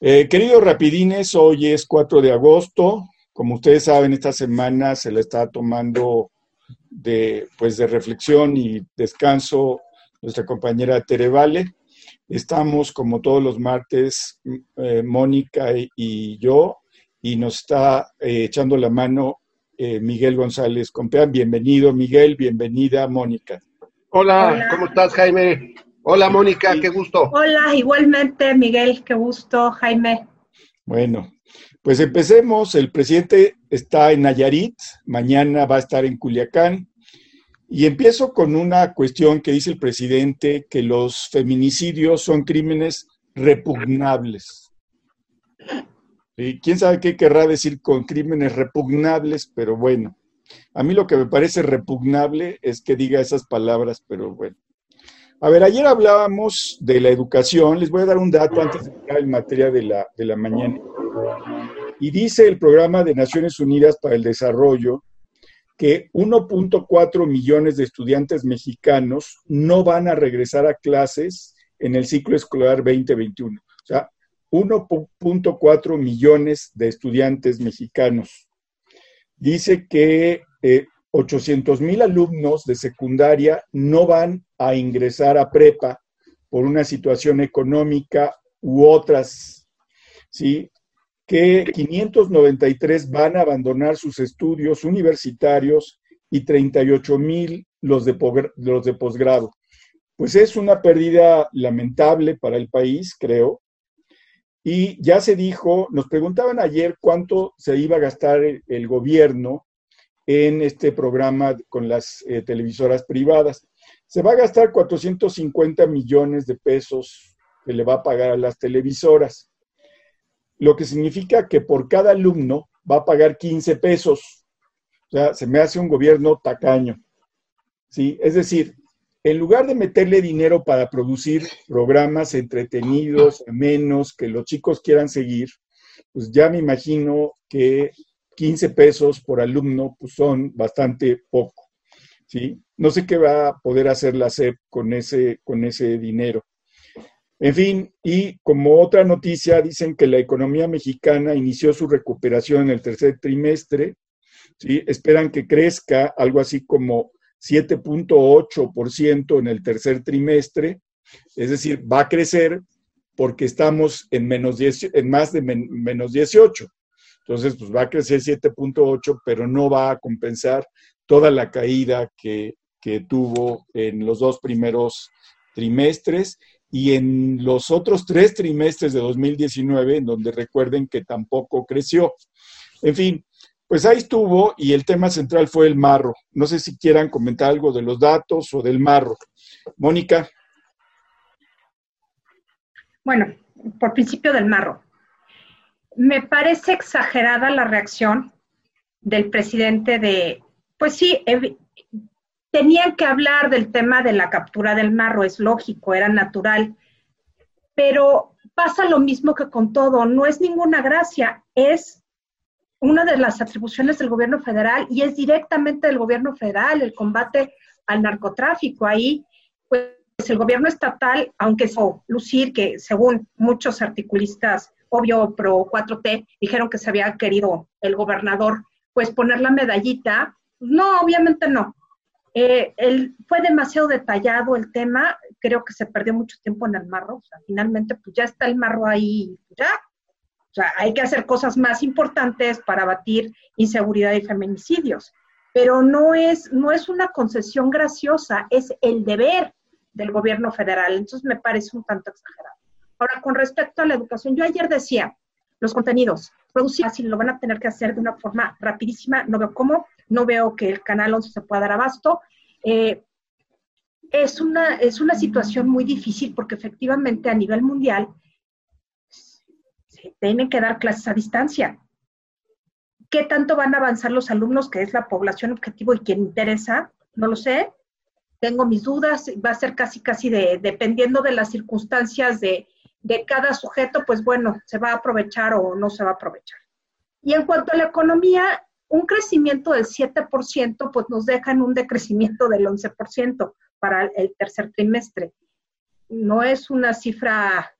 Eh, queridos rapidines, hoy es 4 de agosto. Como ustedes saben, esta semana se le está tomando de, pues, de reflexión y descanso nuestra compañera Tere Vale. Estamos, como todos los martes, eh, Mónica y yo, y nos está eh, echando la mano eh, Miguel González Compeán. Bienvenido, Miguel, bienvenida, Mónica. Hola, ¿cómo estás, Jaime? Hola, Mónica, qué gusto. Hola, igualmente, Miguel, qué gusto, Jaime. Bueno, pues empecemos. El presidente está en Nayarit, mañana va a estar en Culiacán. Y empiezo con una cuestión que dice el presidente, que los feminicidios son crímenes repugnables. ¿Y ¿Quién sabe qué querrá decir con crímenes repugnables? Pero bueno, a mí lo que me parece repugnable es que diga esas palabras, pero bueno. A ver, ayer hablábamos de la educación, les voy a dar un dato antes de entrar en materia de la, de la mañana. Y dice el Programa de Naciones Unidas para el Desarrollo que 1.4 millones de estudiantes mexicanos no van a regresar a clases en el ciclo escolar 2021. O sea, 1.4 millones de estudiantes mexicanos. Dice que 800 eh, mil alumnos de secundaria no van a ingresar a prepa por una situación económica u otras, ¿sí? que 593 van a abandonar sus estudios universitarios y 38 mil los de, los de posgrado. Pues es una pérdida lamentable para el país, creo. Y ya se dijo, nos preguntaban ayer cuánto se iba a gastar el, gobierno en este programa con las eh, televisoras privadas. Se va a gastar 450 millones de pesos que le va a pagar a las televisoras, lo que significa que por cada alumno va a pagar 15 pesos. O sea, se me hace un gobierno tacaño. ¿sí? Es decir, en lugar de meterle dinero para producir programas entretenidos, menos, que los chicos quieran seguir, pues ya me imagino que 15 pesos por alumno pues son bastante poco. ¿sí? No sé qué va a poder hacer la SEP con ese, con ese dinero. En fin, y como otra noticia, dicen que la economía mexicana inició su recuperación en el tercer trimestre. ¿sí? Esperan que crezca algo así como 7.8% en el tercer trimestre. Es decir, va a crecer porque estamos en, menos en más de menos 18. Entonces, pues va a crecer 7.8, pero no va a compensar toda la caída que, tuvo en los dos primeros trimestres y en los otros tres trimestres de 2019, en donde recuerden que tampoco creció. En fin, pues ahí estuvo y el tema central fue el marro. No sé si quieran comentar algo de los datos o del marro. Mónica. Bueno, por principio del marro. Me parece exagerada la reacción del presidente de, pues sí, tenían que hablar del tema de la captura del marro, es lógico, era natural, pero pasa lo mismo que con todo, no es ninguna gracia, es una de las atribuciones del gobierno federal y es directamente del gobierno federal el combate al narcotráfico. Ahí, pues el gobierno estatal, aunque es lucir que según muchos articulistas, obvio pro 4T, dijeron que se había querido el gobernador, pues poner la medallita, no, obviamente no. Eh, fue demasiado detallado el tema, creo que se perdió mucho tiempo en el marro, o sea, finalmente pues ya está el marro ahí, ya, o sea, hay que hacer cosas más importantes para abatir inseguridad y feminicidios. Pero no es, no es una concesión graciosa, es el deber del gobierno federal. Entonces me parece un tanto exagerado. Ahora, con respecto a la educación, yo ayer decía, los contenidos, producir así lo van a tener que hacer de una forma rapidísima, no veo cómo, no veo que el canal 11 se pueda dar abasto. Eh, es, una, es una situación muy difícil porque efectivamente a nivel mundial tienen que dar clases a distancia. ¿Qué tanto van a avanzar los alumnos, que es la población objetivo y quien interesa? No lo sé. Tengo mis dudas. Va a ser casi, casi de, dependiendo de las circunstancias de, de cada sujeto, pues bueno, se va a aprovechar o no se va a aprovechar. Y en cuanto a la economía, un crecimiento del 7%, pues nos deja en un decrecimiento del 11% para el tercer trimestre. No es una cifra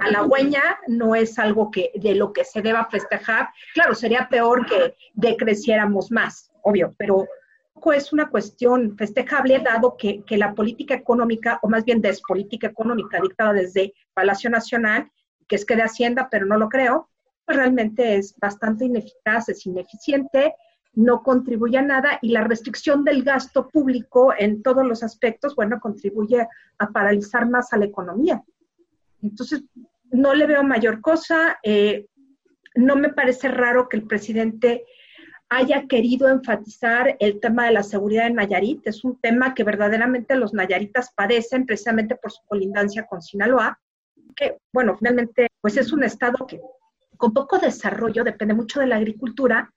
halagüeña, no es algo que de lo que se deba festejar. Claro, sería peor que decreciéramos más, obvio, pero es una cuestión festejable dado que, que, la política económica, o más bien despolítica económica dictada desde Palacio Nacional, que es que de Hacienda, pero no lo creo, pues realmente es bastante ineficaz, es ineficiente, no contribuye a nada y la restricción del gasto público en todos los aspectos, bueno, contribuye a paralizar más a la economía. Entonces, no le veo mayor cosa. Eh, no me parece raro que el presidente haya querido enfatizar el tema de la seguridad en Nayarit. Es un tema que verdaderamente los nayaritas padecen precisamente por su colindancia con Sinaloa, que, bueno, finalmente, pues es un estado que con poco desarrollo depende mucho de la agricultura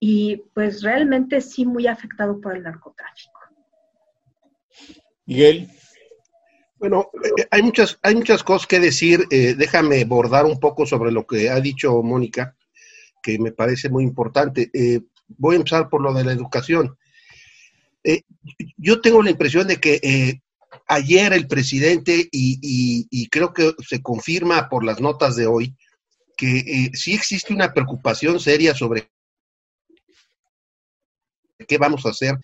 y pues realmente sí muy afectado por el narcotráfico. Miguel. Bueno, eh, hay muchas, hay muchas cosas que decir. Eh, déjame bordar un poco sobre lo que ha dicho Mónica, que me parece muy importante. Eh, voy a empezar por lo de la educación. yo tengo la impresión de que ayer el presidente, y, creo que se confirma por las notas de hoy, que sí existe una preocupación seria sobre qué vamos a hacer,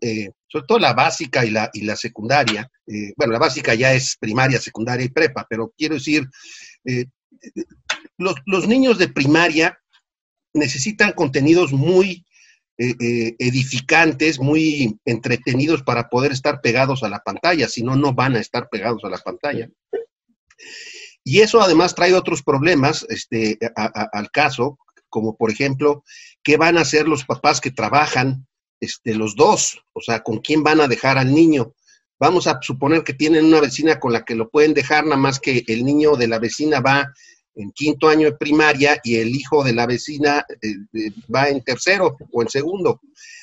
eh, sobre todo la básica y la, y la secundaria. Eh, bueno, la básica ya es primaria, secundaria y prepa, pero quiero decir, eh, los, los, niños de primaria necesitan contenidos muy edificantes, muy entretenidos para poder estar pegados a la pantalla, si no, no van a estar pegados a la pantalla. Y eso además trae otros problemas este, al caso, como por ejemplo, ¿qué van a hacer los papás que trabajan este, los dos, o sea, con quién van a dejar al niño. Vamos a suponer que tienen una vecina con la que lo pueden dejar, nada más que el niño de la vecina va en quinto año de primaria y el hijo de la vecina eh, eh, va en tercero o en segundo.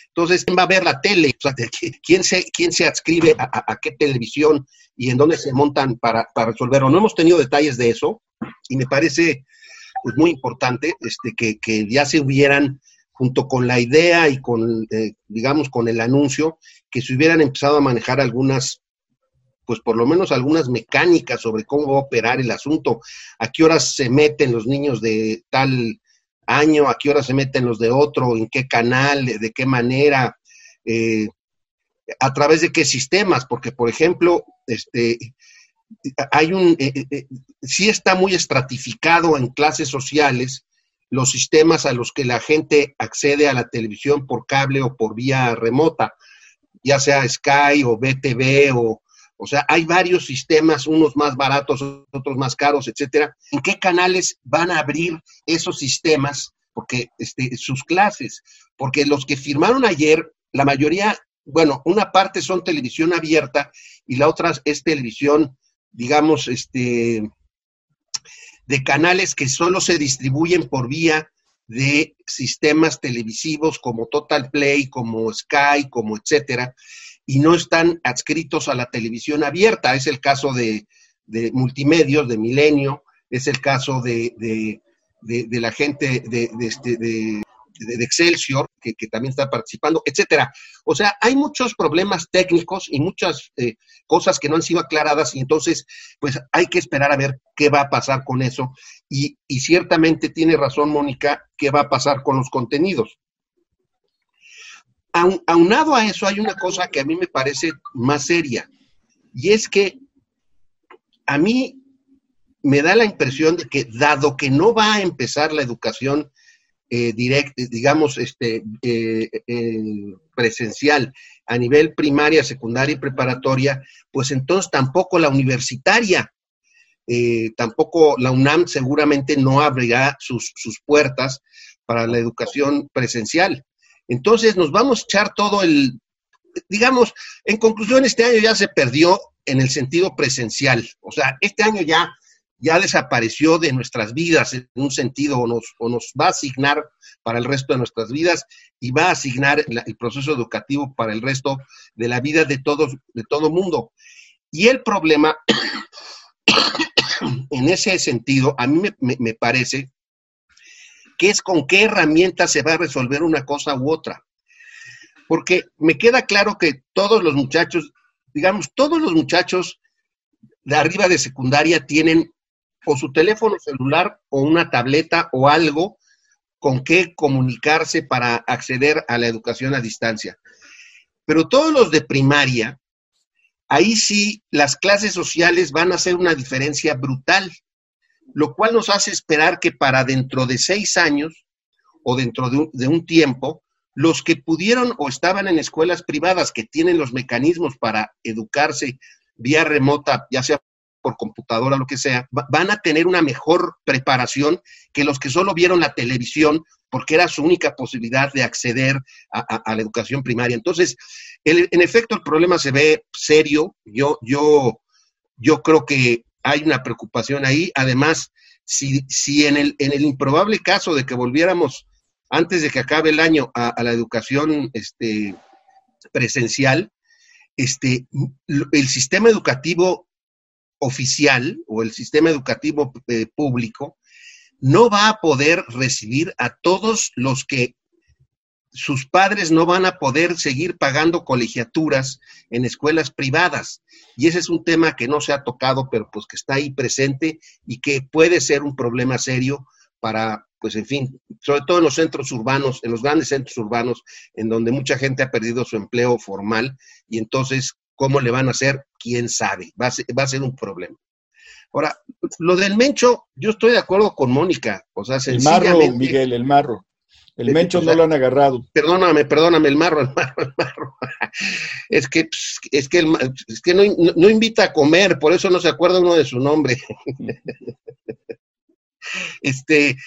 Entonces, ¿quién va a ver la tele? O sea, ¿quién, se, quién se adscribe a, qué televisión y en dónde se montan para, para resolverlo? No hemos tenido detalles de eso y me parece pues, muy importante este, que, que ya se hubieran junto con la idea y con, eh, digamos, con el anuncio, que se hubieran empezado a manejar algunas, pues por lo menos algunas mecánicas sobre cómo va a operar el asunto, a qué horas se meten los niños de tal año, a qué horas se meten los de otro, en qué canal, de qué manera, eh, a través de qué sistemas, porque por ejemplo, este, hay un, eh, sí está muy estratificado en clases sociales, los sistemas a los que la gente accede a la televisión por cable o por vía remota, ya sea Sky o BTV o, o sea, hay varios sistemas, unos más baratos, otros más caros, etcétera. ¿En qué canales van a abrir esos sistemas? Porque este, sus clases, porque los que firmaron ayer, la mayoría, bueno, una parte son televisión abierta y la otra es televisión, digamos, este, de canales que solo se distribuyen por vía de sistemas televisivos como Total Play, como Sky, como etcétera, y no están adscritos a la televisión abierta. Es el caso de, de multimedios, de Milenio, es el caso de, de, la gente de, este, de, Excelsior, que, también está participando, etcétera. O sea, hay muchos problemas técnicos y muchas eh, cosas que no han sido aclaradas y entonces, pues hay que esperar a ver qué va a pasar con eso. Y, y ciertamente tiene razón Mónica, qué va a pasar con los contenidos. Aunado a eso, hay una cosa que a mí me parece más seria, y es que a mí me da la impresión de que dado que no va a empezar la educación eh, digamos, este, eh, eh, presencial a nivel primaria, secundaria y preparatoria, pues entonces tampoco la universitaria, tampoco la UNAM seguramente no abrirá sus, sus puertas para la educación presencial. Entonces nos vamos a echar todo el, digamos, en conclusión, este año ya se perdió en el sentido presencial. O sea, este año ya ya desapareció de nuestras vidas en un sentido o nos, o nos va a asignar para el resto de nuestras vidas y va a asignar el proceso educativo para el resto de la vida de todos, de todo mundo. Y el problema, en ese sentido, a mí me, me parece que es con qué herramientas se va a resolver una cosa u otra. Porque me queda claro que todos los muchachos, digamos, todos los muchachos de arriba de secundaria tienen o su teléfono celular o una tableta o algo con qué comunicarse para acceder a la educación a distancia. Pero todos los de primaria, ahí sí las clases sociales van a hacer una diferencia brutal, lo cual nos hace esperar que para dentro de seis años o dentro de un, de un tiempo, los que pudieron o estaban en escuelas privadas que tienen los mecanismos para educarse vía remota, ya sea por computadora, lo que sea, van a tener una mejor preparación que los que solo vieron la televisión porque era su única posibilidad de acceder a, la educación primaria. Entonces, en efecto, el problema se ve serio. Yo, yo, yo creo que hay una preocupación ahí. Además, si, si en, el, en el improbable caso de que volviéramos antes de que acabe el año a, la educación este, presencial, este, el sistema educativo oficial o el sistema educativo eh, público no va a poder recibir a todos los que sus padres no van a poder seguir pagando colegiaturas en escuelas privadas. Y ese es un tema que no se ha tocado, pero pues que está ahí presente y que puede ser un problema serio para, pues en fin, sobre todo en los centros urbanos, en los grandes centros urbanos, en donde mucha gente ha perdido su empleo formal y entonces ¿Cómo le van a hacer? ¿Quién sabe? Va a ser, un problema. Ahora, lo del Mencho, yo estoy de acuerdo con Mónica. O sea, El marro, Miguel, el marro. El Mencho no lo han agarrado. Perdóname, perdóname, el marro, el marro, el marro. es que, pues, es que, es que no, invita a comer, por eso no se acuerda uno de su nombre. este,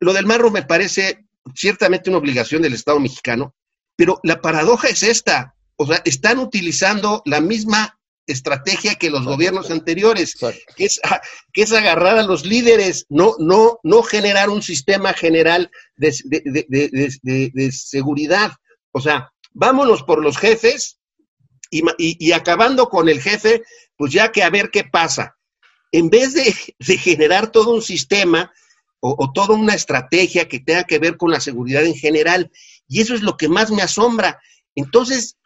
lo del marro me parece ciertamente una obligación del Estado mexicano, pero la paradoja es esta o sea, están utilizando la misma estrategia que los gobiernos anteriores, que es, que es agarrar a los líderes, no, no, no generar un sistema general de, de, seguridad. O sea, vámonos por los jefes y, y, acabando con el jefe, pues ya que a ver qué pasa. En vez de, generar todo un sistema o, o toda una estrategia que tenga que ver con la seguridad en general, y eso es lo que más me asombra. Entonces,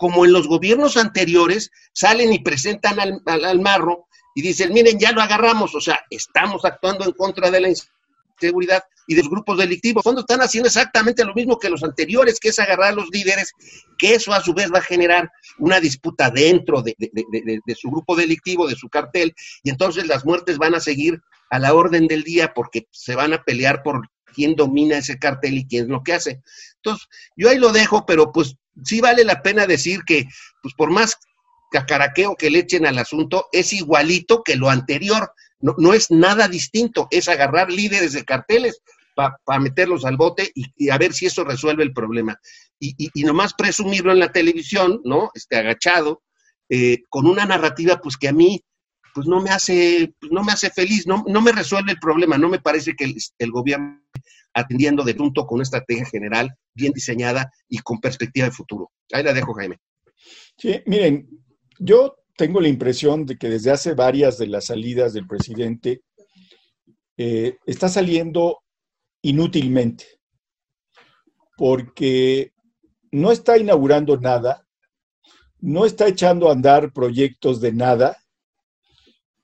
como en los gobiernos anteriores, salen y presentan al, marro y dicen, miren, ya lo agarramos, o sea, estamos actuando en contra de la inseguridad y de los grupos delictivos. Cuando están haciendo exactamente lo mismo que los anteriores, que es agarrar a los líderes, que eso a su vez va a generar una disputa dentro de, de su grupo delictivo, de su cartel, y entonces las muertes van a seguir a la orden del día porque se van a pelear por quién domina ese cartel y quién es lo que hace. Entonces, yo ahí lo dejo, pero pues sí vale la pena decir que, pues por más cacaraqueo que le echen al asunto, es igualito que lo anterior, no, no es nada distinto, es agarrar líderes de carteles para meterlos al bote y, a ver si eso resuelve el problema. Y, y, nomás presumirlo en la televisión, ¿no? Este, agachado, eh, con una narrativa, pues que a mí, pues no me hace, pues, no me hace feliz, no, no me resuelve el problema, no me parece que el, gobierno atendiendo de punto con una estrategia general bien diseñada y con perspectiva de futuro. Ahí la dejo, Jaime. Sí, miren, yo tengo la impresión de que desde hace varias de las salidas del presidente eh, está saliendo inútilmente, porque no está inaugurando nada, no está echando a andar proyectos de nada,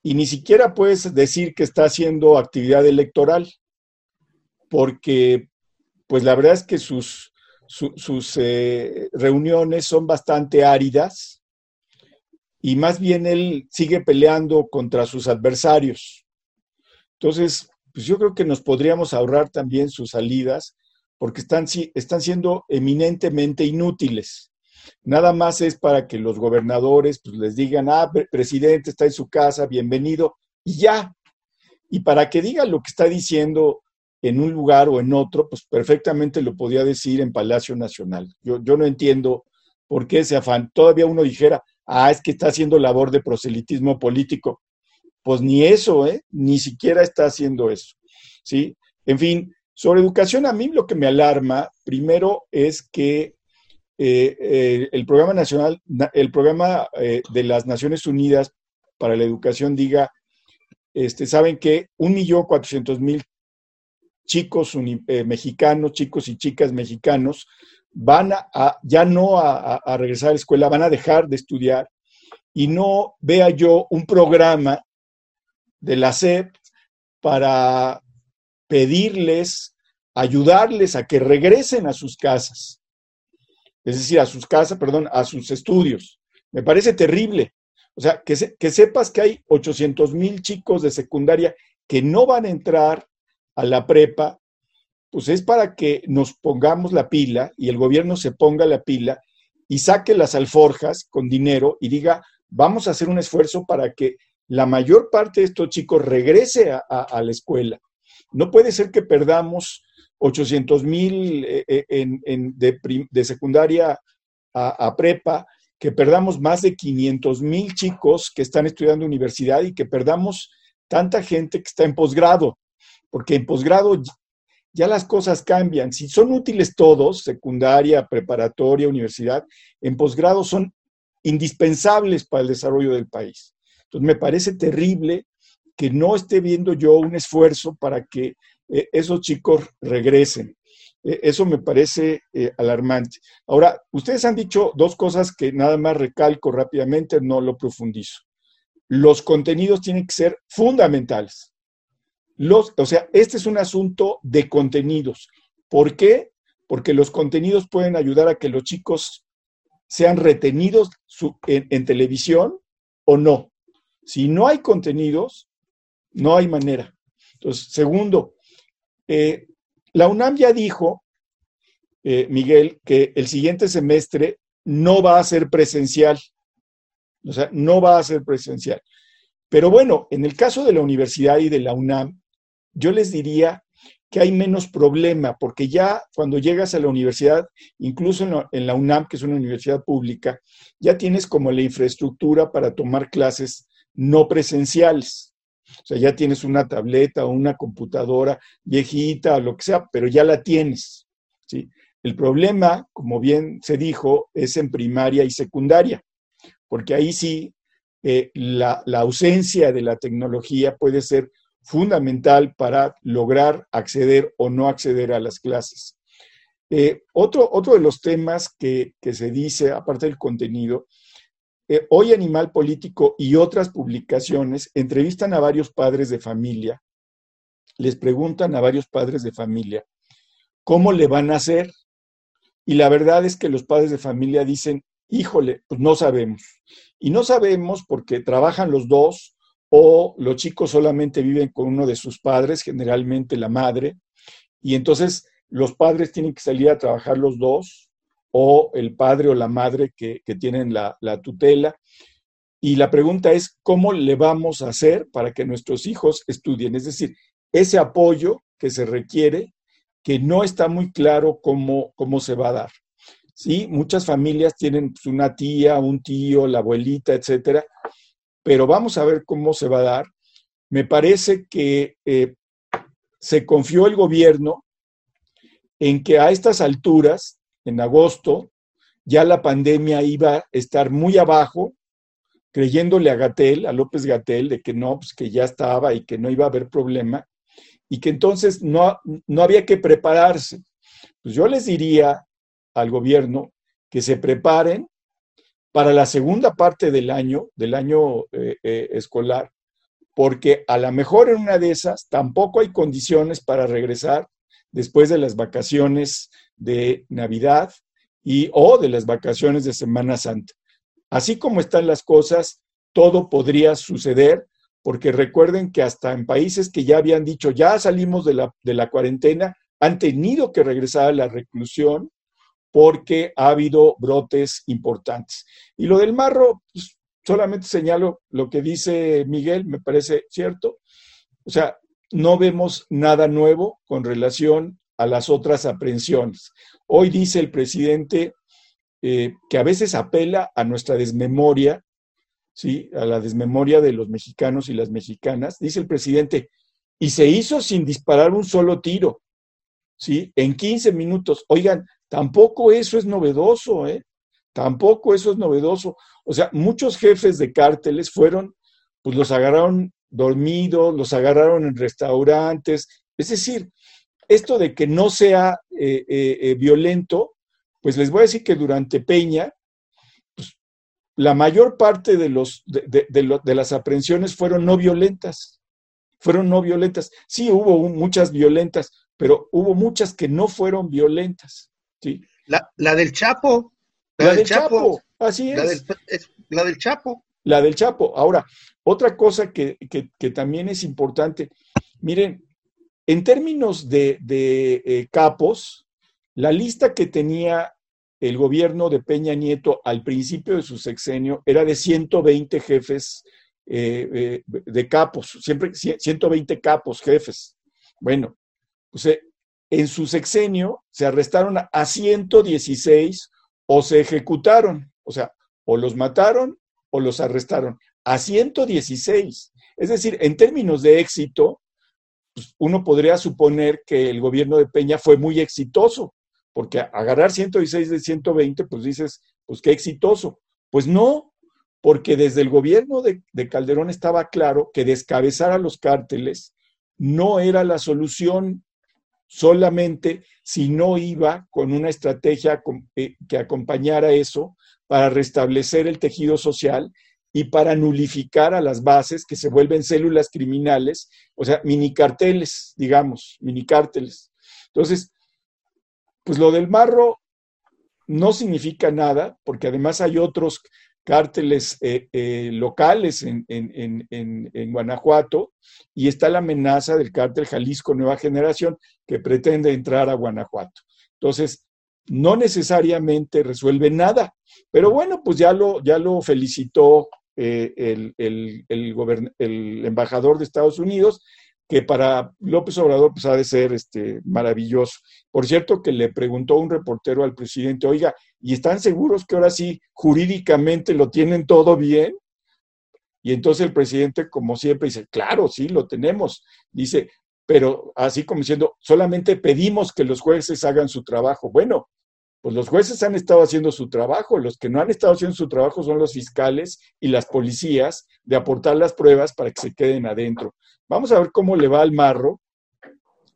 y ni siquiera puedes decir que está haciendo actividad electoral porque pues la verdad es que sus, sus eh, reuniones son bastante áridas y más bien él sigue peleando contra sus adversarios. Entonces, pues yo creo que nos podríamos ahorrar también sus salidas porque están, están siendo eminentemente inútiles. Nada más es para que los gobernadores pues, les digan, ah, presidente está en su casa, bienvenido, y ya. Y para que diga lo que está diciendo en un lugar o en otro, pues perfectamente lo podía decir en Palacio Nacional. Yo, yo no entiendo por qué ese afán. Todavía uno dijera, ah, es que está haciendo labor de proselitismo político. Pues ni eso, ¿eh? Ni siquiera está haciendo eso. ¿Sí? En fin, sobre educación a mí lo que me alarma, primero, es que eh, eh, el programa nacional, el programa eh, de las Naciones Unidas para la educación diga, este, saben que un millón cuatrocientos mil chicos mexicanos, chicos y chicas mexicanos, van a, ya no a, regresar a la escuela, van a dejar de estudiar y no vea yo un programa de la SEP para pedirles, ayudarles a que regresen a sus casas. Es decir, a sus casas, perdón, a sus estudios. Me parece terrible. O sea, que, que sepas que hay 800 mil chicos de secundaria que no van a entrar a la prepa, pues es para que nos pongamos la pila y el gobierno se ponga la pila y saque las alforjas con dinero y diga, vamos a hacer un esfuerzo para que la mayor parte de estos chicos regrese a, la escuela. No puede ser que perdamos 800 mil eh, eh, de, secundaria a, a, prepa, que perdamos más de 500 mil chicos que están estudiando universidad y que perdamos tanta gente que está en posgrado, porque en posgrado ya las cosas cambian. Si son útiles todos, secundaria, preparatoria, universidad, en posgrado son indispensables para el desarrollo del país. Entonces, me parece terrible que no esté viendo yo un esfuerzo para que eh, esos chicos regresen. E, eso me parece eh, alarmante. Ahora, ustedes han dicho dos cosas que nada más recalco rápidamente, no lo profundizo. Los contenidos tienen que ser fundamentales. Los, o sea, este es un asunto de contenidos. ¿Por qué? Porque los contenidos pueden ayudar a que los chicos sean retenidos en, televisión o no. Si no hay contenidos, no hay manera. Entonces, segundo, eh, la UNAM ya dijo, eh, Miguel, que el siguiente semestre no va a ser presencial. O sea, no va a ser presencial. Pero bueno, en el caso de la universidad y de la UNAM, yo les diría que hay menos problema, porque ya cuando llegas a la universidad, incluso en la, UNAM, que es una universidad pública, ya tienes como la infraestructura para tomar clases no presenciales. O sea, ya tienes una tableta o una computadora viejita o lo que sea, pero ya la tienes. ¿sí? El problema, como bien se dijo, es en primaria y secundaria, porque ahí sí eh, la, la ausencia de la tecnología puede ser fundamental para lograr acceder o no acceder a las clases. Eh, otro, otro de los temas que, se dice, aparte del contenido, eh, hoy Animal Político y otras publicaciones entrevistan a varios padres de familia, les preguntan a varios padres de familia cómo le van a hacer. Y la verdad es que los padres de familia dicen, híjole, pues no sabemos. Y no sabemos porque trabajan los dos o los chicos solamente viven con uno de sus padres, generalmente la madre, y entonces los padres tienen que salir a trabajar los dos, o el padre o la madre que, tienen la, la tutela. Y la pregunta es, ¿cómo le vamos a hacer para que nuestros hijos estudien? Es decir, ese apoyo que se requiere, que no está muy claro cómo, cómo se va a dar. Sí, muchas familias tienen una tía, un tío, la abuelita, etcétera, pero vamos a ver cómo se va a dar. Me parece que eh, se confió el gobierno en que a estas alturas, en agosto, ya la pandemia iba a estar muy abajo, creyéndole a Gatel, a López Gatel, de que no, pues que ya estaba y que no iba a haber problema, y que entonces no, no había que prepararse. Pues yo les diría al gobierno que se preparen para la segunda parte del año, del año eh, eh, escolar, porque a lo mejor en una de esas tampoco hay condiciones para regresar después de las vacaciones de Navidad y o de las vacaciones de Semana Santa. Así como están las cosas, todo podría suceder, porque recuerden que hasta en países que ya habían dicho, ya salimos de la, de la cuarentena, han tenido que regresar a la reclusión porque ha habido brotes importantes. Y lo del marro, pues, solamente señalo lo que dice Miguel, me parece cierto. O sea, no vemos nada nuevo con relación a las otras aprehensiones. Hoy dice el presidente eh, que a veces apela a nuestra desmemoria, ¿sí? a la desmemoria de los mexicanos y las mexicanas. Dice el presidente, y se hizo sin disparar un solo tiro, ¿sí? en 15 minutos. Oigan, Tampoco eso es novedoso, ¿eh? Tampoco eso es novedoso. O sea, muchos jefes de cárteles fueron, pues los agarraron dormidos, los agarraron en restaurantes. Es decir, esto de que no sea eh, eh, eh, violento, pues les voy a decir que durante Peña, pues, la mayor parte de, los, de, de las aprehensiones fueron no violentas fueron no violentas. Sí, hubo muchas violentas, pero hubo muchas que no fueron violentas. ¿sí? La, del Chapo. La, del, Chapo. así es. La del, Chapo. La del Chapo. Ahora, otra cosa que, también es importante, miren, en términos de, eh, capos, la lista que tenía el gobierno de Peña Nieto al principio de su sexenio era de 120 jefes eh, eh, de capos, siempre 120 capos, jefes. Bueno, pues en su sexenio se arrestaron a 116 o se ejecutaron, o sea, o los mataron o los arrestaron, a 116. Es decir, en términos de éxito, pues, uno podría suponer que el gobierno de Peña fue muy exitoso, porque agarrar 116 de 120, pues dices, pues qué exitoso. Pues no, porque desde el gobierno de, Calderón estaba claro que descabezar a los cárteles no era la solución solamente si no iba con una estrategia eh, que acompañara eso para restablecer el tejido social y para nulificar a las bases que se vuelven células criminales, o sea, mini carteles, digamos, mini cárteles. Entonces, pues lo del marro no significa nada, porque además hay otros cárteles eh, eh, locales en, en, Guanajuato y está la amenaza del cártel Jalisco Nueva Generación que pretende entrar a Guanajuato. Entonces, no necesariamente resuelve nada, pero bueno, pues ya lo, ya lo felicitó eh, el, el, el, embajador de Estados Unidos que para López Obrador pues ha de ser este, maravilloso. Por cierto, que le preguntó un reportero al presidente, oiga, ¿y están seguros que ahora sí jurídicamente lo tienen todo bien? Y entonces el presidente, como siempre, dice, claro, sí, lo tenemos. Dice, pero así como diciendo, solamente pedimos que los jueces hagan su trabajo. Bueno, pues los jueces han estado haciendo su trabajo, los que no han estado haciendo su trabajo son los fiscales y las policías de aportar las pruebas para que se queden adentro. Vamos a ver cómo le va al marro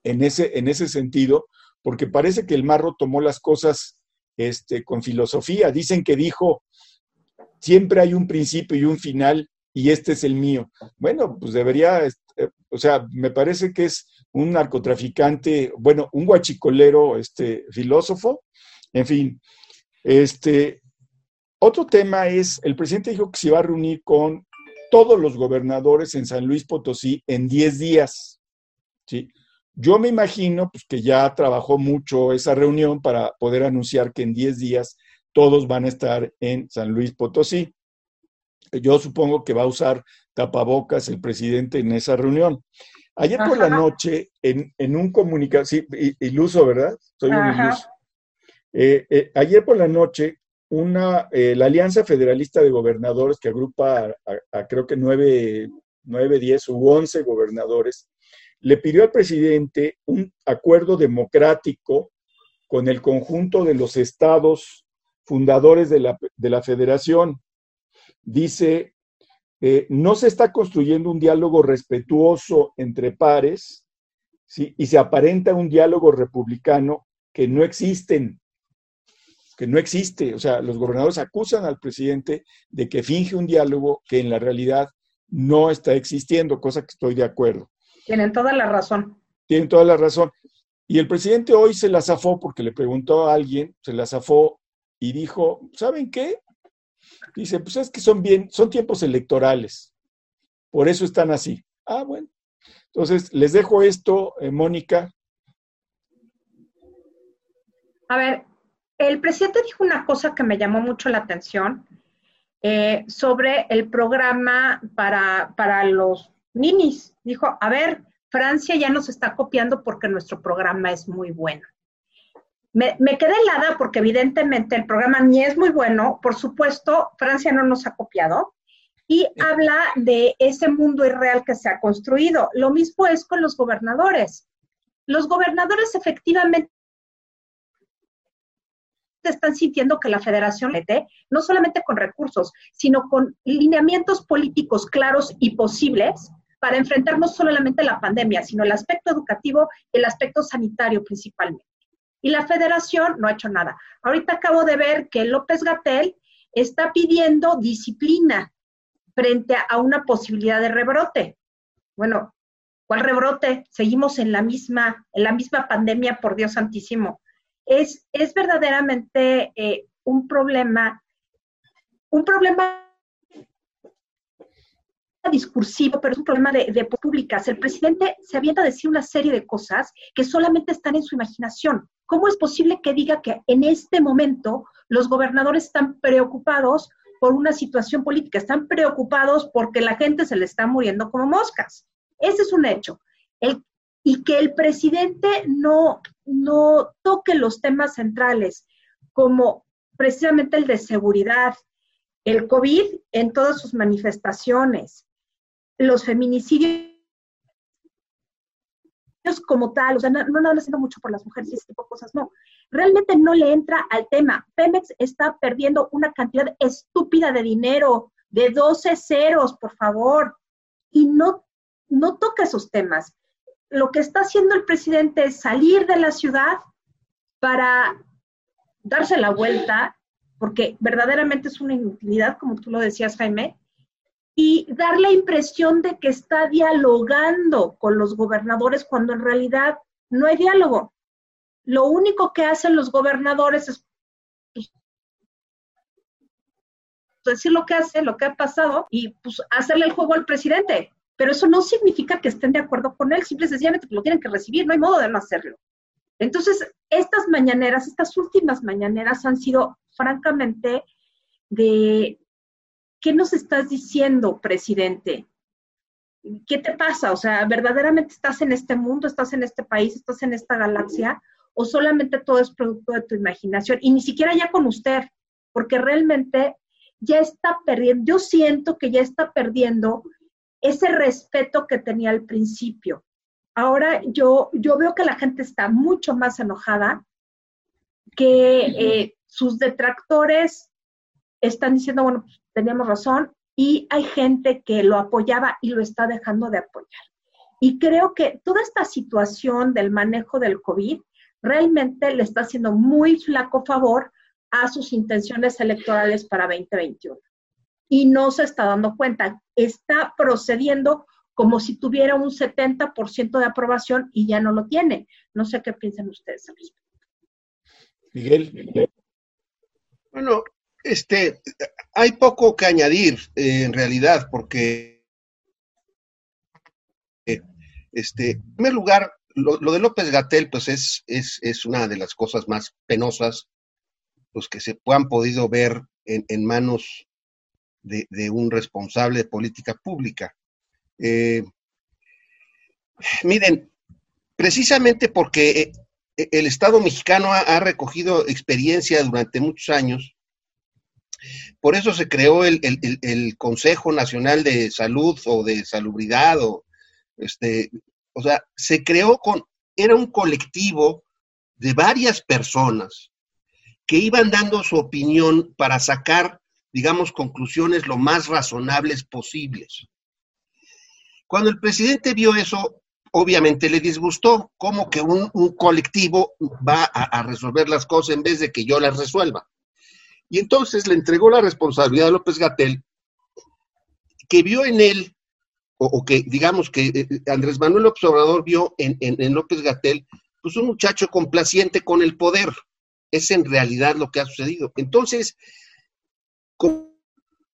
en ese, en ese sentido, porque parece que el marro tomó las cosas este, con filosofía. Dicen que dijo, siempre hay un principio y un final y este es el mío. Bueno, pues debería, este, o sea, me parece que es un narcotraficante, bueno, un guachicolero, este, filósofo, en fin. Este, otro tema es, el presidente dijo que se iba a reunir con todos los gobernadores en San Luis Potosí en 10 días. ¿sí? Yo me imagino pues, que ya trabajó mucho esa reunión para poder anunciar que en 10 días todos van a estar en San Luis Potosí. Yo supongo que va a usar tapabocas el presidente en esa reunión. Ayer por la noche, en, un comunicado, sí, iluso, ¿verdad? Soy un iluso. Eh, eh, ayer por la noche, una, eh, la Alianza Federalista de Gobernadores, que agrupa a, creo que nueve, nueve, diez u once gobernadores, le pidió al presidente un acuerdo democrático con el conjunto de los estados fundadores de la, de la federación. Dice, eh, no se está construyendo un diálogo respetuoso entre pares ¿sí? y se aparenta un diálogo republicano que no existen que no existe. O sea, los gobernadores acusan al presidente de que finge un diálogo que en la realidad no está existiendo, cosa que estoy de acuerdo. Tienen toda la razón. Tienen toda la razón. Y el presidente hoy se la zafó porque le preguntó a alguien, se la zafó y dijo, ¿saben qué? Dice, pues es que son bien, son tiempos electorales. Por eso están así. Ah, bueno. Entonces, les dejo esto, eh, Mónica. A ver, el presidente dijo una cosa que me llamó mucho la atención eh, sobre el programa para, para los ninis. Dijo, a ver, Francia ya nos está copiando porque nuestro programa es muy bueno. Me, me, quedé helada porque evidentemente el programa ni es muy bueno, por supuesto, Francia no nos ha copiado y habla de ese mundo irreal que se ha construido. Lo mismo es con los gobernadores. Los gobernadores efectivamente están sintiendo que la federación mete, no solamente con recursos, sino con lineamientos políticos claros y posibles para enfrentar no solamente la pandemia, sino el aspecto educativo y el aspecto sanitario principalmente. Y la federación no ha hecho nada. Ahorita acabo de ver que López Gatel está pidiendo disciplina frente a una posibilidad de rebrote. Bueno, ¿Cuál rebrote? Seguimos en la misma, en la misma pandemia, por Dios santísimo. Es, es verdaderamente eh, un problema, un problema discursivo, pero es un problema de, de, públicas. El presidente se avienta a decir una serie de cosas que solamente están en su imaginación. ¿Cómo es posible que diga que en este momento los gobernadores están preocupados por una situación política, están preocupados porque la gente se le está muriendo como moscas? Ese es un hecho. y que el presidente no, no toque los temas centrales, como precisamente el de seguridad, el COVID en todas sus manifestaciones, los feminicidios como tal, o sea, no, no, haciendo mucho por las mujeres y ese tipo de cosas, no. Realmente no le entra al tema. Pemex está perdiendo una cantidad estúpida de dinero, de 12 ceros, por favor, y no no toca esos temas. Lo que está haciendo el presidente es salir de la ciudad para darse la vuelta, porque verdaderamente es una inutilidad, como tú lo decías, Jaime, y dar la impresión de que está dialogando con los gobernadores cuando en realidad no hay diálogo. Lo único que hacen los gobernadores es pues, decir lo que hace, lo que ha pasado y pues hacerle el juego al presidente pero eso no significa que estén de acuerdo con él, simple y sencillamente lo tienen que recibir, no hay modo de no hacerlo. Entonces, estas mañaneras, estas últimas mañaneras han sido francamente de, ¿qué nos estás diciendo, presidente? ¿Qué te pasa? O sea, ¿verdaderamente estás en este mundo, estás en este país, estás en esta galaxia? ¿O solamente todo es producto de tu imaginación? Y ni siquiera ya con usted, porque realmente ya está perdiendo, yo siento que ya está perdiendo ese respeto que tenía al principio. Ahora yo, yo veo que la gente está mucho más enojada, que eh, sus detractores están diciendo, bueno, pues, teníamos razón, y hay gente que lo apoyaba y lo está dejando de apoyar. Y creo que toda esta situación del manejo del COVID realmente le está haciendo muy flaco favor a sus intenciones electorales para 2021 y no se está dando cuenta. Está procediendo como si tuviera un 70% de aprobación y ya no lo tiene. No sé qué piensan ustedes al respecto. Miguel. Bueno, este, hay poco que añadir eh, en realidad, porque, eh, este, en primer lugar, lo, de López Gatel, pues es, es, es, una de las cosas más penosas, los que se han podido ver en, en manos de, un responsable de política pública. Eh, miren, precisamente porque eh, el Estado mexicano ha, recogido experiencia durante muchos años, por eso se creó el, Consejo Nacional de Salud o de Salubridad, o, este, o sea, se creó con, era un colectivo de varias personas que iban dando su opinión para sacar digamos, conclusiones lo más razonables posibles. Cuando el presidente vio eso, obviamente le disgustó, como que un, colectivo va a, resolver las cosas en vez de que yo las resuelva. Y entonces le entregó la responsabilidad a López Gatel, que vio en él, o, que digamos que eh, eh, Andrés Manuel Obrador vio en, en López Gatel, pues un muchacho complaciente con el poder. Es en realidad lo que ha sucedido. Entonces, como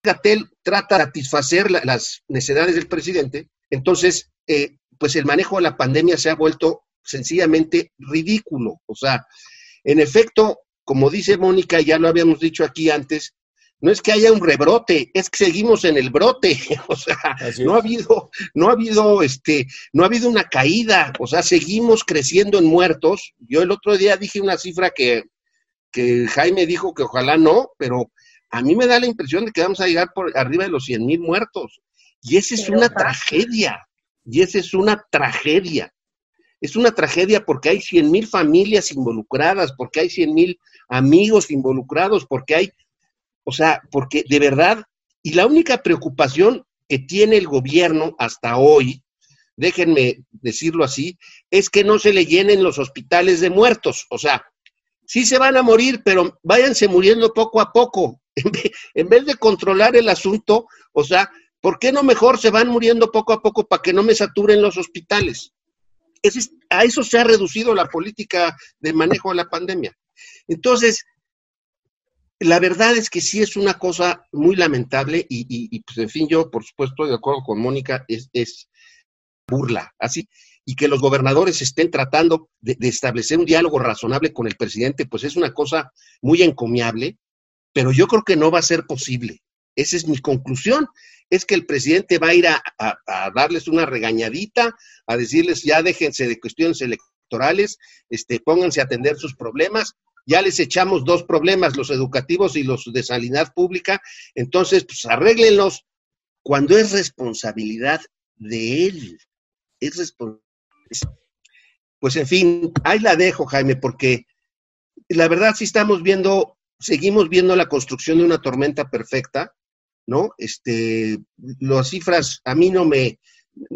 Gatel trata de satisfacer las necesidades del presidente, entonces, eh, pues el manejo de la pandemia se ha vuelto sencillamente ridículo. O sea, en efecto, como dice Mónica, ya lo habíamos dicho aquí antes, no es que haya un rebrote, es que seguimos en el brote, o sea, no ha habido, no ha habido, este, no ha habido una caída, o sea, seguimos creciendo en muertos. Yo el otro día dije una cifra que, que Jaime dijo que ojalá no, pero a mí me da la impresión de que vamos a llegar por arriba de los 100 mil muertos. Y esa es una tragedia. Y esa es una tragedia. Es una tragedia porque hay 100 mil familias involucradas, porque hay 100 mil amigos involucrados, porque hay, o sea, porque de verdad, y la única preocupación que tiene el gobierno hasta hoy, déjenme decirlo así, es que no se le llenen los hospitales de muertos. O sea, sí se van a morir, pero váyanse muriendo poco a poco. En vez de controlar el asunto, o sea, ¿Por qué no mejor se van muriendo poco a poco para que no me saturen los hospitales? a eso se ha reducido la política de manejo de la pandemia. Entonces, la verdad es que sí es una cosa muy lamentable y, pues en fin, yo por supuesto de acuerdo con Mónica, es, es burla, así, y que los gobernadores estén tratando de, establecer un diálogo razonable con el presidente, pues es una cosa muy encomiable, pero yo creo que no va a ser posible. Esa es mi conclusión, es que el presidente va a ir a, darles una regañadita, a decirles ya déjense de cuestiones electorales, este, pónganse a atender sus problemas, ya les echamos dos problemas, los educativos y los de sanidad pública, entonces pues arréglenlos cuando es responsabilidad de él, es responsabilidad. Pues en fin, ahí la dejo, Jaime, porque la verdad sí estamos viendo, seguimos viendo la construcción de una tormenta perfecta, ¿no? Este, las cifras a mí no me,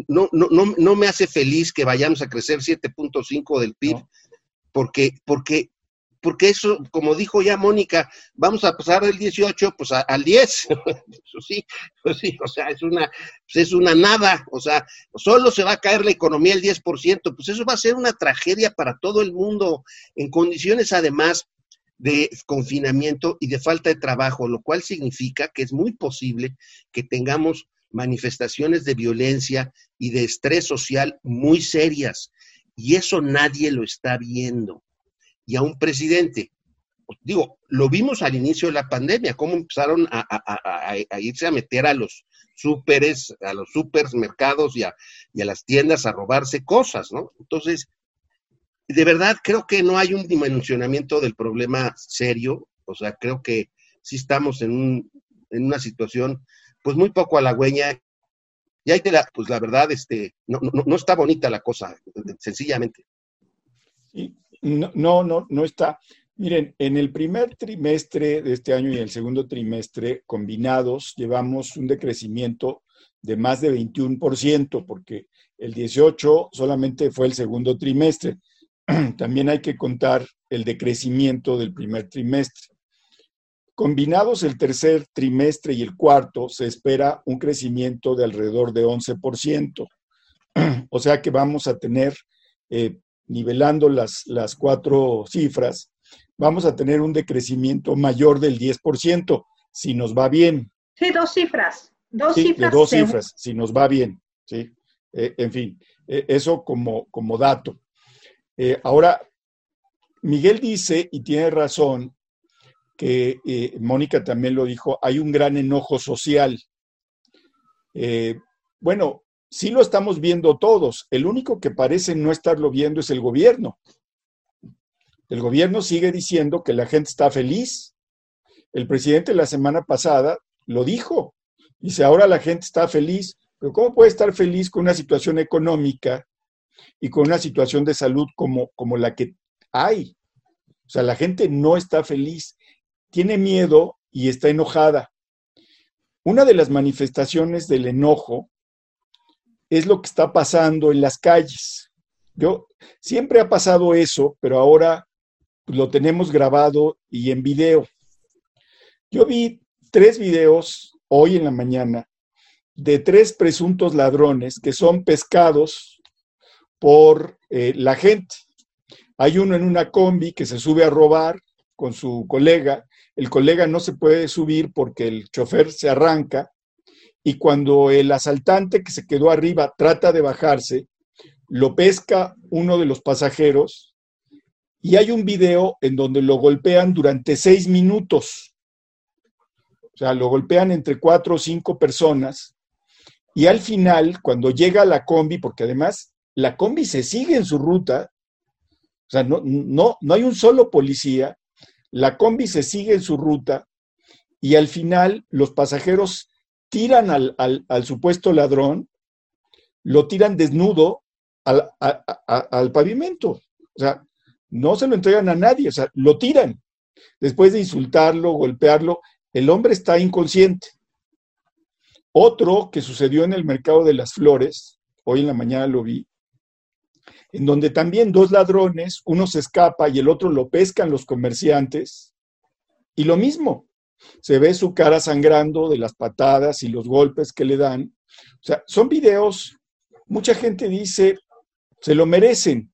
no, no, no, me hace feliz que vayamos a crecer 7.5 del PIB, porque, porque, porque eso, como dijo ya Mónica, vamos a pasar del 18 pues al 10. eso sí, pues sí, o sea, es una, pues es una nada, o sea, solo se va a caer la economía el 10%, pues eso va a ser una tragedia para todo el mundo, en condiciones además de confinamiento y de falta de trabajo, lo cual significa que es muy posible que tengamos manifestaciones de violencia y de estrés social muy serias. Y eso nadie lo está viendo. Y a un presidente, pues, digo, lo vimos al inicio de la pandemia, cómo empezaron a, irse a meter a los súperes, a los supermercados y y a las tiendas a robarse cosas, ¿no? Entonces, de verdad creo que no hay un dimensionamiento del problema serio, o sea, creo que sí estamos en, un, en una situación pues muy poco halagüeña y ahí la, pues la verdad, este, no, no, no está bonita la cosa, sencillamente. no, no, no, no está. Miren, en el primer trimestre de este año y el segundo trimestre combinados llevamos un decrecimiento de más de 21%, porque el 18 solamente fue el segundo trimestre. también hay que contar el decrecimiento del primer trimestre. Combinados el tercer trimestre y el cuarto, se espera un crecimiento de alrededor de 11%. O sea que vamos a tener, eh, nivelando las, las cuatro cifras, vamos a tener un decrecimiento mayor del 10%, si nos va bien. Sí, dos cifras. Dos cifras. De dos cifras, si nos va bien. ¿sí? Eh, en fin, eh, eso como, como dato. Eh, ahora, Miguel dice, y tiene razón, que eh, Mónica también lo dijo, hay un gran enojo social. Eh, bueno, sí lo estamos viendo todos. El único que parece no estarlo viendo es el gobierno. El gobierno sigue diciendo que la gente está feliz. El presidente la semana pasada lo dijo. Dice, ahora la gente está feliz. Pero ¿cómo puede estar feliz con una situación económica y con una situación de salud como, como la que hay. O sea, la gente no está feliz, tiene miedo y está enojada. Una de las manifestaciones del enojo es lo que está pasando en las calles. Yo siempre ha pasado eso, pero ahora lo tenemos grabado y en video. Yo vi tres videos hoy en la mañana de tres presuntos ladrones que son pescados por eh, la gente. Hay uno en una combi que se sube a robar con su colega, el colega no se puede subir porque el chofer se arranca y cuando el asaltante que se quedó arriba trata de bajarse, lo pesca uno de los pasajeros y hay un video en donde lo golpean durante seis minutos. O sea, lo golpean entre cuatro o cinco personas y al final, cuando llega la combi, porque además la combi se sigue en su ruta, o sea, no, no, no hay un solo policía, la combi se sigue en su ruta y al final los pasajeros tiran al, supuesto ladrón, lo tiran desnudo al, al pavimento. O sea, no se lo entregan a nadie, o sea, lo tiran. Después de insultarlo, golpearlo, el hombre está inconsciente. Otro que sucedió en el mercado de las flores, hoy en la mañana lo vi, en donde también dos ladrones, uno se escapa y el otro lo pescan los comerciantes, y lo mismo, se ve su cara sangrando de las patadas y los golpes que le dan. O sea, son videos, mucha gente dice, se lo merecen,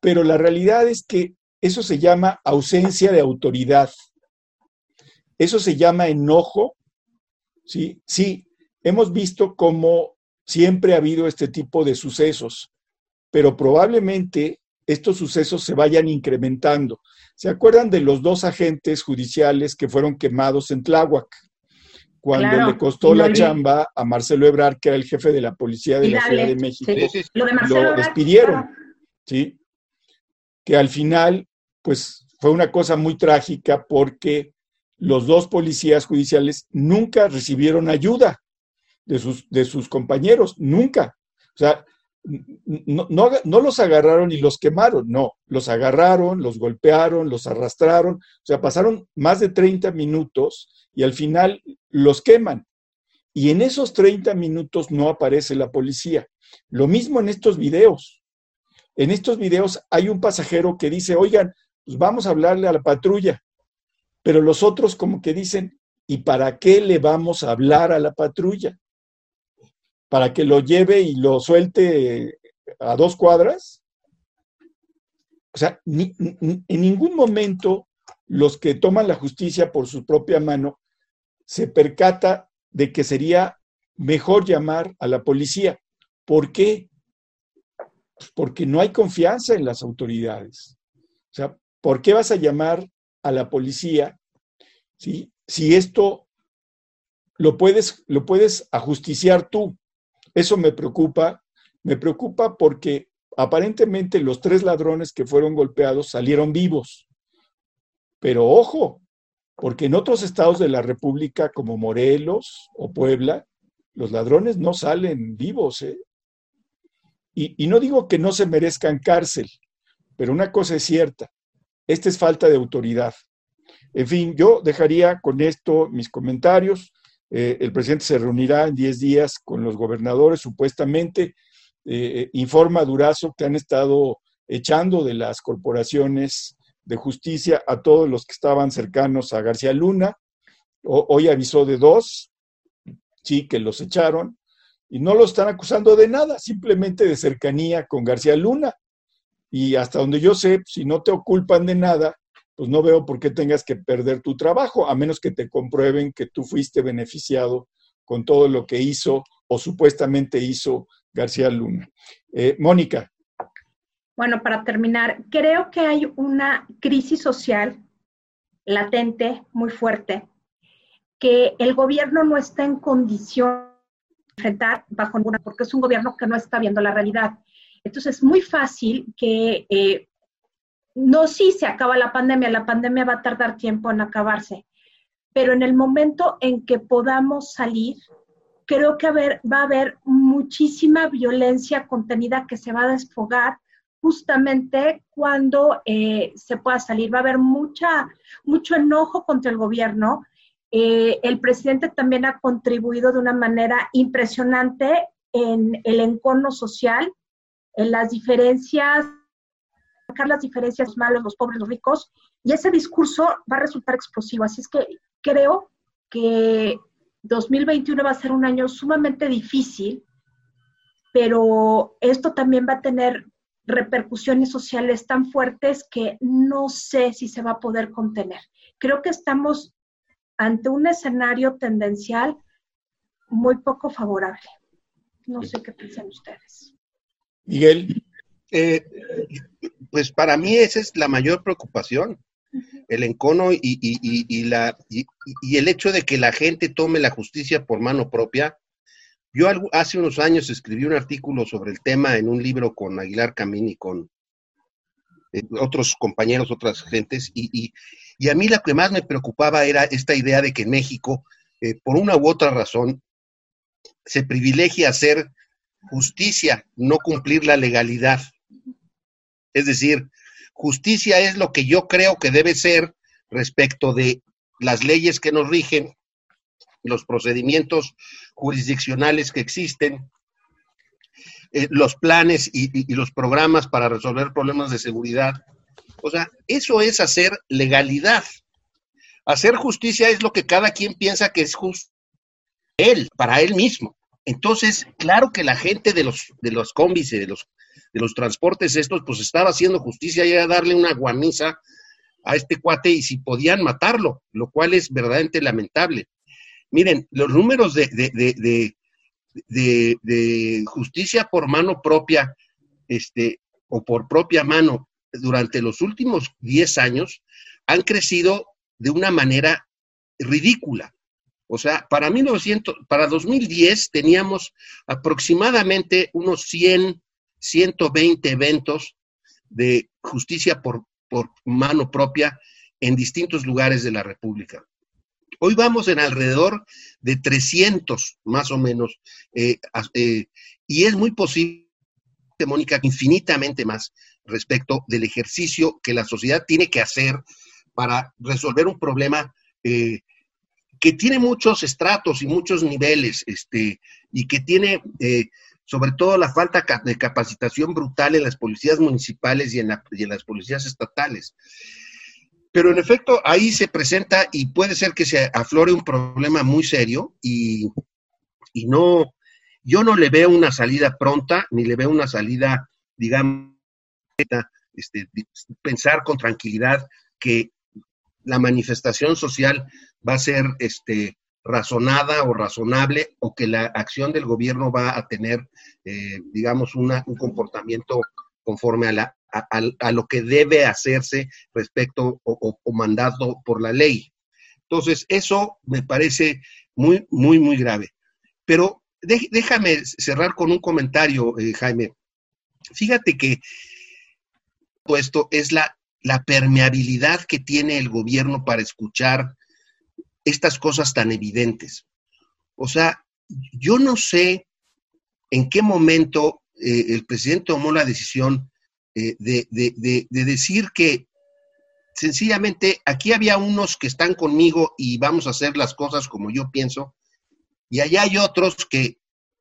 pero la realidad es que eso se llama ausencia de autoridad. Eso se llama enojo. Sí, sí, hemos visto cómo siempre ha habido este tipo de sucesos, pero probablemente estos sucesos se vayan incrementando. ¿Se acuerdan de los dos agentes judiciales que fueron quemados en Tláhuac? Cuando le costó la chamba a Marcelo Ebrard, que era el jefe de la policía de la Ciudad de México, lo, despidieron, ¿sí? Que al final, pues fue una cosa muy trágica porque los dos policías judiciales nunca recibieron ayuda de sus, de sus compañeros, nunca. O sea, no, los agarraron y los quemaron, no, los agarraron, los golpearon, los arrastraron, o sea, pasaron más de 30 minutos y al final los queman. Y en esos 30 minutos no aparece la policía. Lo mismo en estos videos. En estos videos hay un pasajero que dice, oigan, pues vamos a hablarle a la patrulla. Pero los otros como que dicen, ¿y para qué le vamos a hablar a la patrulla? Para que lo lleve y lo suelte a dos cuadras. O sea, en ningún momento los que toman la justicia por su propia mano se percata de que sería mejor llamar a la policía. ¿Por qué? Pues porque no hay confianza en las autoridades. O sea, ¿por qué vas a llamar a la policía si esto lo puedes, lo puedes ajusticiar tú? Eso me preocupa, me preocupa porque aparentemente los tres ladrones que fueron golpeados salieron vivos. Pero ojo, porque en otros estados de la República como Morelos o Puebla, los ladrones no salen vivos. ¿eh? Y, y no digo que no se merezcan cárcel, pero una cosa es cierta, esta es falta de autoridad. En fin, yo dejaría con esto mis comentarios. Eh, el presidente se reunirá en 10 días con los gobernadores, supuestamente. Eh, eh, informa Durazo que han estado echando de las corporaciones de justicia a todos los que estaban cercanos a García Luna. hoy avisó de dos, sí, que los echaron, y no lo están acusando de nada, simplemente de cercanía con García Luna. Y hasta donde yo sé, si no te oculpan de nada, pues no veo por qué tengas que perder tu trabajo, a menos que te comprueben que tú fuiste beneficiado con todo lo que hizo o supuestamente hizo García Luna. Eh, Mónica. Bueno, para terminar, creo que hay una crisis social latente, muy fuerte, que el gobierno no está en condición de enfrentar bajo ninguna, porque es un gobierno que no está viendo la realidad. Entonces, es muy fácil que eh, no si se acaba la pandemia, la pandemia va a tardar tiempo en acabarse, pero en el momento en que podamos salir, creo que va a haber muchísima violencia contenida que se va a desfogar justamente cuando eh, se pueda salir. Va a haber mucha, mucho enojo contra el gobierno. Eh, el presidente también ha contribuido de una manera impresionante en el encono social, en las diferencias las diferencias los malos, los pobres, los ricos, y ese discurso va a resultar explosivo. Así es que creo que 2021 va a ser un año sumamente difícil, pero esto también va a tener repercusiones sociales tan fuertes que no sé si se va a poder contener. Creo que estamos ante un escenario tendencial muy poco favorable. No sé qué piensan ustedes. Miguel. Eh, pues para mí esa es la mayor preocupación, el encono y, la, y, el hecho de que la gente tome la justicia por mano propia. Yo hace unos años escribí un artículo sobre el tema en un libro con Aguilar Camín y con eh, otros compañeros, otras gentes, y, a mí lo que más me preocupaba era esta idea de que en México, eh, por una u otra razón, se privilegia hacer justicia, no cumplir la legalidad. Es decir, justicia es lo que yo creo que debe ser respecto de las leyes que nos rigen, los procedimientos jurisdiccionales que existen, eh, los planes y, los programas para resolver problemas de seguridad. O sea, eso es hacer legalidad. hacer justicia es lo que cada quien piensa que es justo. Él, para él mismo. Entonces, claro que la gente de los, de los combis y de los, de los transportes estos, pues estaba haciendo justicia y a darle una guamisa a este cuate y si podían matarlo, lo cual es verdaderamente lamentable. Miren, los números de, de, de, justicia por mano propia, este, o por propia mano, durante los últimos 10 años, han crecido de una manera ridícula. O sea, para 1900, para 2010 teníamos aproximadamente unos 100, 120 eventos de justicia por, por mano propia en distintos lugares de la República. Hoy vamos en alrededor de 300, más o menos, eh, eh, y es muy posible, Mónica, infinitamente más respecto del ejercicio que la sociedad tiene que hacer para resolver un problema eh, que tiene muchos estratos y muchos niveles, este, y que tiene sobre todo la falta de capacitación brutal en las policías municipales y en, las policías estatales. Pero en efecto, ahí se presenta y puede ser que se aflore un problema muy serio y, y no, yo no le veo una salida pronta, ni le veo una salida, digamos, este, pensar con tranquilidad que la manifestación social va a ser este, razonada o razonable o que la acción del gobierno va a tener, eh, digamos, un comportamiento conforme a, la, a, lo que debe hacerse respecto o, mandado por la ley. Entonces, eso me parece muy, muy, muy grave. Pero déjame cerrar con un comentario, eh, Jaime. Fíjate que esto es la la permeabilidad que tiene el gobierno para escuchar estas cosas tan evidentes. O sea, yo no sé en qué momento eh, el presidente tomó la decisión eh, de, de, decir que sencillamente aquí había unos que están conmigo y vamos a hacer las cosas como yo pienso, y allá hay otros que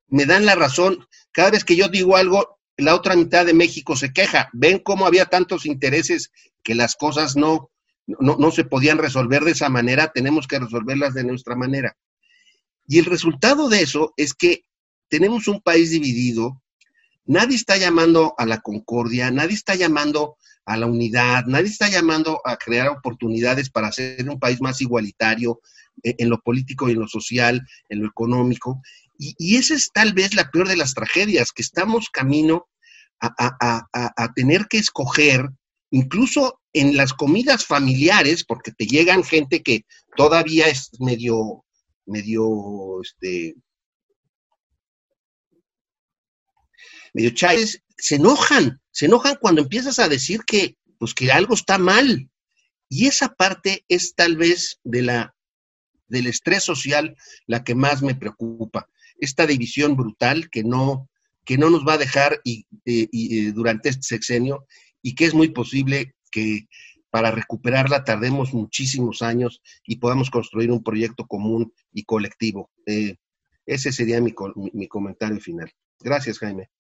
me dan la razón. Cada vez que yo digo algo, la otra mitad de México se queja. Ven cómo había tantos intereses que las cosas no, no, no se podían resolver de esa manera, tenemos que resolverlas de nuestra manera. Y el resultado de eso es que tenemos un país dividido, nadie está llamando a la concordia, nadie está llamando a la unidad, nadie está llamando a crear oportunidades para hacer un país más igualitario eh, en lo político y en lo social, en lo económico. Y, y esa es tal vez la peor de las tragedias, que estamos camino a, a, a, a tener que escoger incluso en las comidas familiares, porque te llegan gente que todavía es medio, medio, este, medio chayes, se enojan, se enojan cuando empiezas a decir que, pues que algo está mal. Y esa parte es tal vez de la, del estrés social la que más me preocupa. Esta división brutal que no, que no nos va a dejar y, eh, y, durante este sexenio y que es muy posible que para recuperarla tardemos muchísimos años y podamos construir un proyecto común y colectivo. Eh, ese sería mi, mi, comentario final. Gracias, Jaime.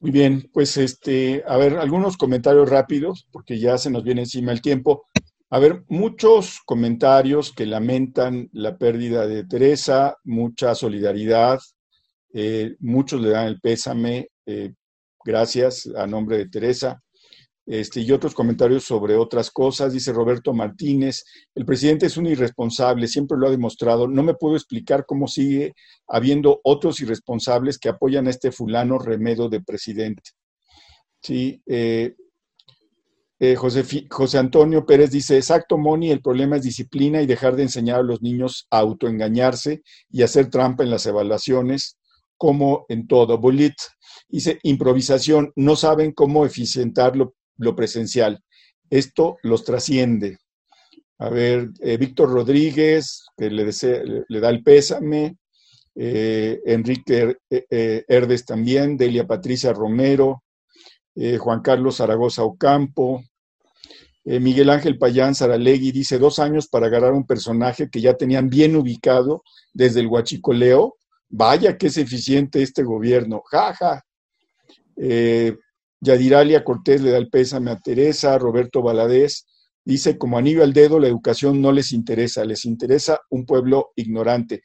Muy bien, pues este, a ver, algunos comentarios rápidos, porque ya se nos viene encima el tiempo. A ver, muchos comentarios que lamentan la pérdida de Teresa, mucha solidaridad, eh, muchos le dan el pésame, eh, gracias a nombre de Teresa. Este, y otros comentarios sobre otras cosas. Dice Roberto Martínez, el presidente es un irresponsable, siempre lo ha demostrado. No me puedo explicar cómo sigue habiendo otros irresponsables que apoyan a este fulano remedo de presidente. Sí, eh, eh, José, José, Antonio Pérez dice, exacto, Moni, el problema es disciplina y dejar de enseñar a los niños a autoengañarse y hacer trampa en las evaluaciones, como en todo. Bolit dice, improvisación, no saben cómo eficientarlo lo presencial. Esto los trasciende. A ver, eh, Víctor Rodríguez, que le, le, da el pésame, eh, Enrique eh, Herdes también, Delia Patricia Romero, Juan Carlos Zaragoza Ocampo, Miguel Ángel Payán Saralegui dice dos años para agarrar un personaje que ya tenían bien ubicado desde el huachicoleo. Vaya que es eficiente este gobierno, jaja. Ja. Yadiralia Cortés le da el pésame a Teresa, Roberto Valadez Dice, como anillo al dedo, la educación no les interesa, les interesa un pueblo ignorante.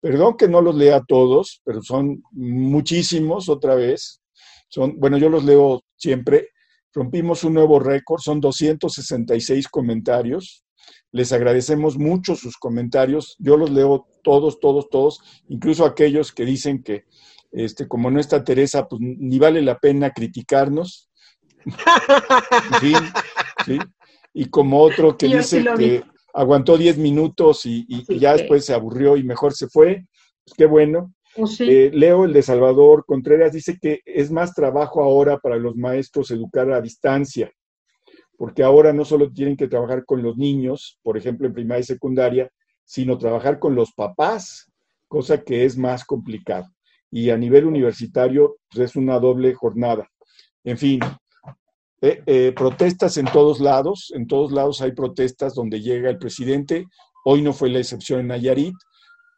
Perdón que no los lea todos, pero son muchísimos otra vez. Son, bueno, yo los leo siempre. Rompimos un nuevo récord, son 266 comentarios. Les agradecemos mucho sus comentarios. Yo los leo todos, todos, todos, incluso aquellos que dicen que, este, como no está Teresa, pues ni vale la pena criticarnos. ¿sí? Y como otro que dice que aguantó 10 minutos y, ya después se aburrió y mejor se fue. Pues qué bueno. Oh, eh, Leo, el de Salvador Contreras, dice que es más trabajo ahora para los maestros educar a distancia porque ahora no solo tienen que trabajar con los niños, por ejemplo, en primaria y secundaria, sino trabajar con los papás, cosa que es más complicado. Y a nivel universitario, pues es una doble jornada. En fin, eh, eh, protestas en todos lados, en todos lados hay protestas donde llega el presidente, hoy no fue la excepción en Nayarit,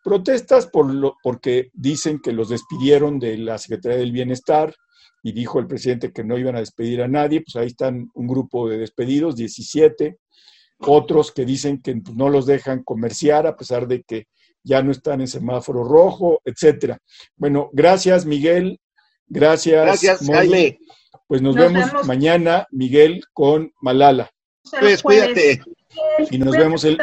protestas por lo, porque dicen que los despidieron de la Secretaría del Bienestar, y dijo el presidente que no iban a despedir a nadie, pues ahí están un grupo de despedidos, 17, otros que dicen que pues, no los dejan comerciar a pesar de que ya no están en semáforo rojo, etcétera. Bueno, gracias Miguel, gracias. Gracias, Jaime. Pues nos, vemos, mañana, Miguel, con Malala. Pues cuídate. Y nos vemos el,